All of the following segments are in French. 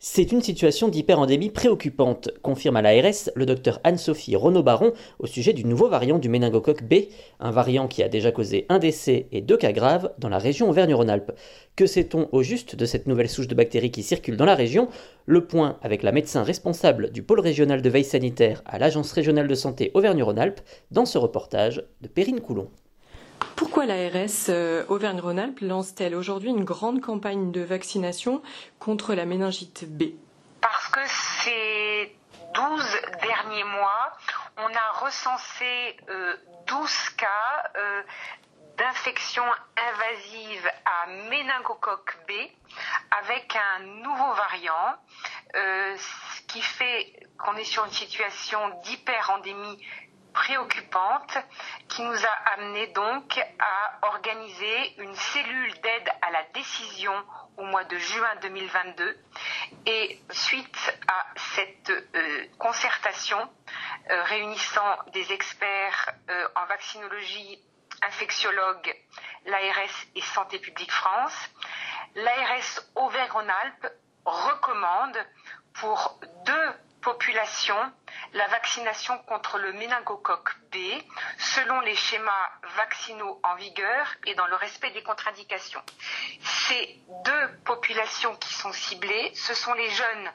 C'est une situation d'hyperendémie préoccupante, confirme à l'ARS le docteur Anne-Sophie Renaud-Baron au sujet du nouveau variant du méningocoque B, un variant qui a déjà causé un décès et deux cas graves dans la région Auvergne-Rhône-Alpes. Que sait-on au juste de cette nouvelle souche de bactéries qui circule dans la région? Le point avec la médecin responsable du pôle régional de veille sanitaire à l'Agence régionale de santé Auvergne-Rhône-Alpes dans ce reportage de Perrine Coulon. Pourquoi l'ARS euh, Auvergne-Rhône-Alpes lance-t-elle aujourd'hui une grande campagne de vaccination contre la méningite B? Parce que ces 12 derniers mois, on a recensé euh, 12 cas euh, d'infection invasive à méningocoque B avec un nouveau variant, euh, ce qui fait qu'on est sur une situation d'hyperendémie préoccupante qui nous a amené donc à organiser une cellule d'aide à la décision au mois de juin 2022 et suite à cette euh, concertation euh, réunissant des experts euh, en vaccinologie, infectiologues, l'ARS et Santé publique France, l'ARS Auvergne-Rhône-Alpes recommande pour deux populations la vaccination contre le méningocoque B selon les schémas vaccinaux en vigueur et dans le respect des contre-indications. Ces deux populations qui sont ciblées, ce sont les jeunes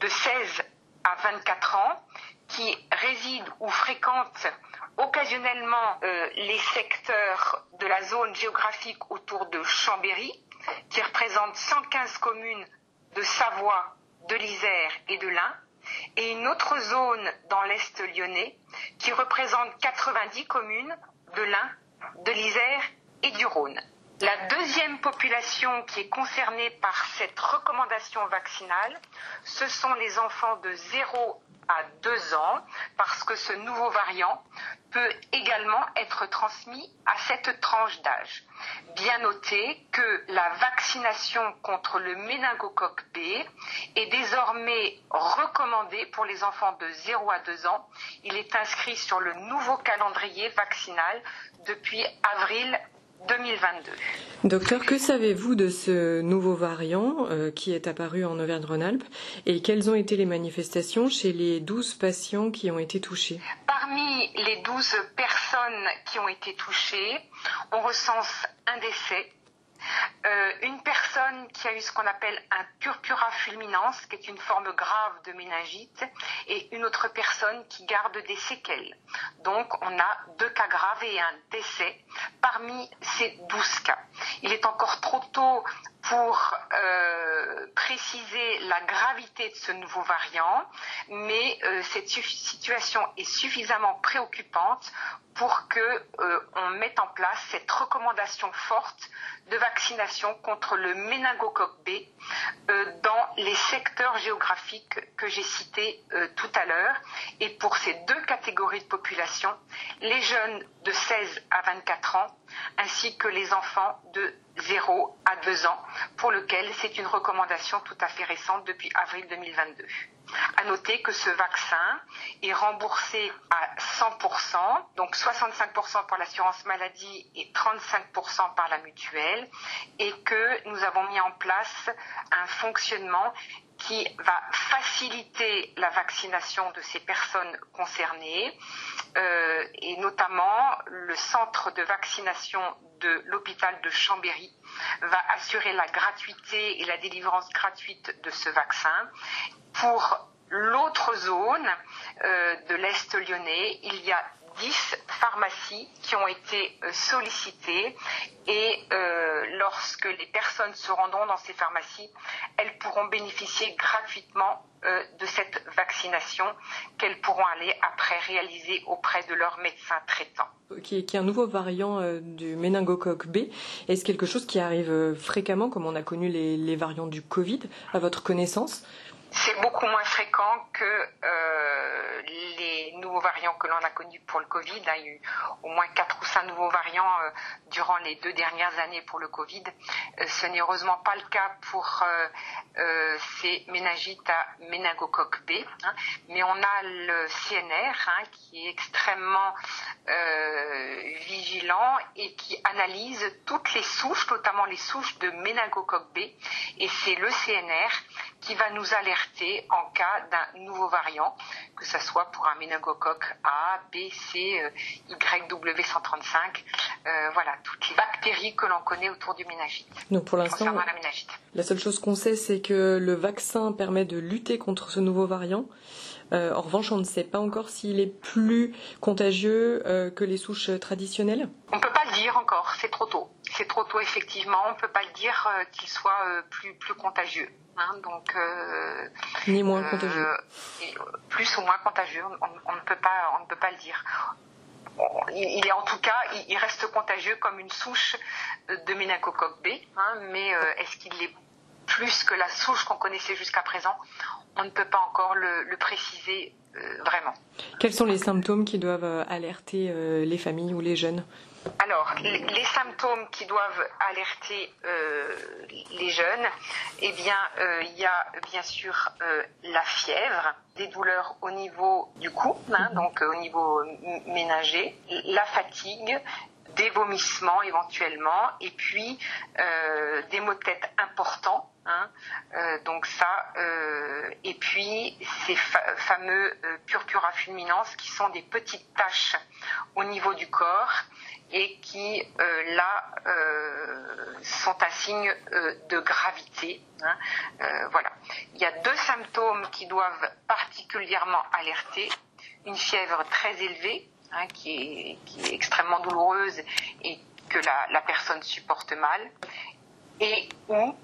de 16 à 24 ans qui résident ou fréquentent occasionnellement euh, les secteurs de la zone géographique autour de Chambéry, qui représente 115 communes de Savoie, de l'Isère et de l'Ain, et une autre zone dans l'Est lyonnais qui représente 90 communes de l'Ain, de l'Isère et du Rhône. La deuxième population qui est concernée par cette recommandation vaccinale, ce sont les enfants de 0 à 2 ans, parce que ce nouveau variant peut également être transmis à cette tranche d'âge. Bien noter que la vaccination contre le méningocoque B est désormais recommandée pour les enfants de 0 à 2 ans. Il est inscrit sur le nouveau calendrier vaccinal depuis avril 2022. Docteur, que savez-vous de ce nouveau variant euh, qui est apparu en Auvergne-Rhône-Alpes et quelles ont été les manifestations chez les 12 patients qui ont été touchés? Parmi les 12 personnes qui ont été touchées, on recense un décès, euh, une personne qui a eu ce qu'on appelle un purpura fulminans, qui est une forme grave de méningite, et une autre personne qui garde des séquelles. Donc on a deux cas graves et un décès parmi ces 12 cas. Il est encore trop tôt pour euh, préciser la gravité de ce nouveau variant, mais euh, cette situation est suffisamment préoccupante pour que euh, mette en place cette recommandation forte de vaccination contre le méningocoque B euh, dans les secteurs géographiques que j'ai cités euh, tout à l'heure. Et pour ces deux catégories de population, les jeunes de 16 à 24 ans ainsi que les enfants de 0 à 2 ans, pour lesquels c'est une recommandation tout à fait récente depuis avril 2022. Noter que ce vaccin est remboursé à 100%, donc 65% par l'assurance maladie et 35% par la mutuelle, et que nous avons mis en place un fonctionnement qui va faciliter la vaccination de ces personnes concernées, euh, et notamment le centre de vaccination de l'hôpital de Chambéry va assurer la gratuité et la délivrance gratuite de ce vaccin. Pour l'autre zone euh, de l'Est lyonnais, il y a 10 pharmacies qui ont été euh, sollicitées et euh, lorsque les personnes se rendront dans ces pharmacies, elles pourront bénéficier gratuitement de cette vaccination qu'elles pourront aller après réaliser auprès de leur médecin traitant. Qui est, qui un nouveau variant du méningocoque B. Est-ce quelque chose qui arrive fréquemment, comme on a connu les variants du Covid, à votre connaissance? C'est beaucoup moins fréquent que euh, les nouveaux variants que l'on a connus pour le Covid. Il y a eu au moins quatre ou cinq nouveaux variants euh, durant les deux dernières années pour le Covid. Euh, ce n'est heureusement pas le cas pour ces méningites à méningocoque B, hein. mais on a le CNR hein, qui est extrêmement et qui analyse toutes les souches, notamment les souches de méningocoque B, et c'est le CNR qui va nous alerter en cas d'un nouveau variant, que ce soit pour un méningocoque A, B, C, euh, YW135, euh, voilà, toutes les bactéries que l'on connaît autour du méningite. Donc pour l'instant, la, la, seule chose qu'on sait, c'est que le vaccin permet de lutter contre ce nouveau variant. Euh, en revanche, on ne sait pas encore s'il est plus contagieux que les souches traditionnelles. On ne peut pas le dire encore, c'est trop tôt. C'est trop tôt effectivement, on ne peut pas le dire qu'il soit plus, plus contagieux. Hein, donc, euh, Ni moins euh, contagieux. plus ou moins contagieux, on, ne peut pas, on ne peut pas le dire. Il, est en tout cas, il, reste contagieux comme une souche de méningocoque B, hein, mais euh, est-ce qu'il est plus que la souche qu'on connaissait jusqu'à présent On ne peut pas encore le, préciser vraiment. Quels sont les symptômes qui doivent alerter les familles ou les jeunes? Alors, les symptômes qui doivent alerter euh, les jeunes, eh bien, euh, il y a bien sûr euh, la fièvre, des douleurs au niveau du cou, hein, mhm. donc au niveau ménager, la fatigue, des vomissements éventuellement, et puis des maux de tête importants. Hein, donc ça, et puis ces fameux purpura fulminans qui sont des petites taches au niveau du corps et qui euh, là euh, sont un signe euh, de gravité. Hein. voilà. Il y a deux symptômes qui doivent particulièrement alerter une fièvre très élevée hein, qui, est, extrêmement douloureuse et que la, personne supporte mal, et ou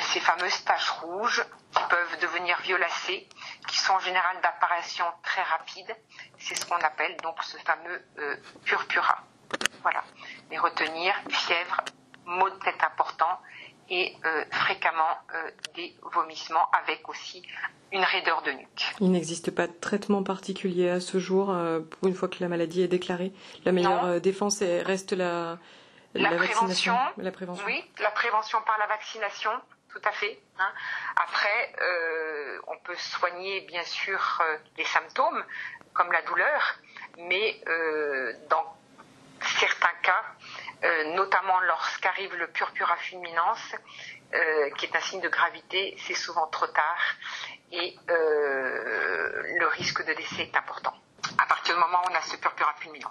ces fameuses taches rouges qui peuvent devenir violacées, qui sont en général d'apparition très rapide. C'est ce qu'on appelle donc ce fameux purpura. Voilà. Les retenir, fièvre, maux de tête importants et euh, fréquemment euh, des vomissements avec aussi une raideur de nuque. Il n'existe pas de traitement particulier à ce jour euh, pour une fois que la maladie est déclarée. La meilleure défense reste la, la, prévention, La prévention. Oui, la prévention par la vaccination, tout à fait. Hein. Après, on peut soigner bien sûr les symptômes comme la douleur, mais dans certains cas, euh, notamment lorsqu'arrive le purpura fulminans, euh, qui est un signe de gravité, c'est souvent trop tard et euh, le risque de décès est important. À partir du moment où on a ce purpura fulminans.